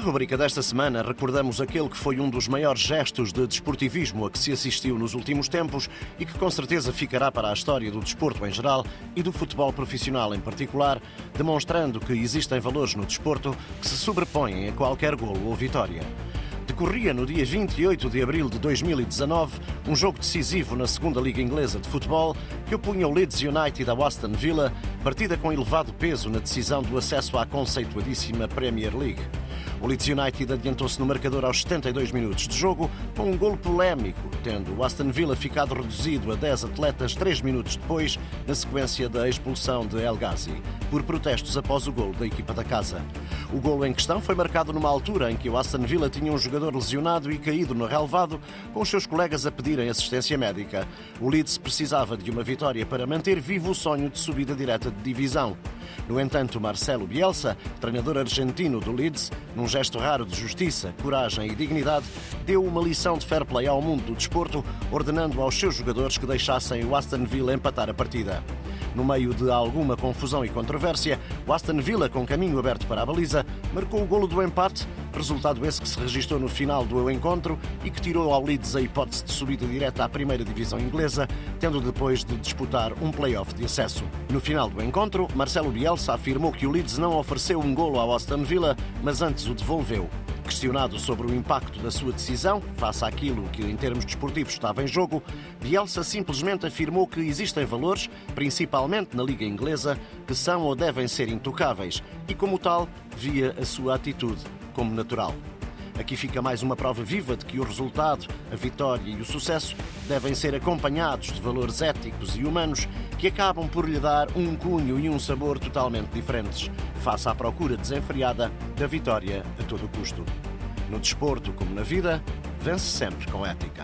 rubrica desta semana, recordamos aquele que foi um dos maiores gestos de desportivismo a que se assistiu nos últimos tempos e que com certeza ficará para a história do desporto em geral e do futebol profissional em particular, demonstrando que existem valores no desporto que se sobrepõem a qualquer golo ou vitória. Decorria no dia 28 de abril de 2019 um jogo decisivo na segunda Liga Inglesa de Futebol que opunha o Leeds United ao Aston Villa, partida com elevado peso na decisão do acesso à conceituadíssima Premier League. O Leeds United adiantou-se no marcador aos 72 minutos de jogo com um golo polémico, tendo o Aston Villa ficado reduzido a 10 atletas 3 minutos depois, na sequência da expulsão de El Ghazi, por protestos após o golo da equipa da casa. O golo em questão foi marcado numa altura em que o Aston Villa tinha um jogador lesionado e caído no relevado, com os seus colegas a pedirem assistência médica. O Leeds precisava de uma vitória para manter vivo o sonho de subida direta de divisão. No entanto, Marcelo Bielsa, treinador argentino do Leeds, num gesto raro de justiça, coragem e dignidade, deu uma lição de fair play ao mundo do desporto, ordenando aos seus jogadores que deixassem o Aston Villa empatar a partida. No meio de alguma confusão e controvérsia, o Aston Villa, com caminho aberto para a baliza, marcou o golo do empate, resultado esse que se registrou no final do encontro e que tirou ao Leeds a hipótese de subida direta à primeira divisão inglesa, tendo depois de disputar um play-off de acesso. No final do encontro, Marcelo Bielsa afirmou que o Leeds não ofereceu um golo ao Aston Villa, mas antes o devolveu. Questionado sobre o impacto da sua decisão, face àquilo que em termos desportivos estava em jogo, Bielsa simplesmente afirmou que existem valores, principalmente na Liga Inglesa, que são ou devem ser intocáveis e, como tal, via a sua atitude como natural. Aqui fica mais uma prova viva de que o resultado, a vitória e o sucesso devem ser acompanhados de valores éticos e humanos que acabam por lhe dar um cunho e um sabor totalmente diferentes, face à procura desenfreada da vitória a todo custo. No desporto, como na vida, vence sempre com ética.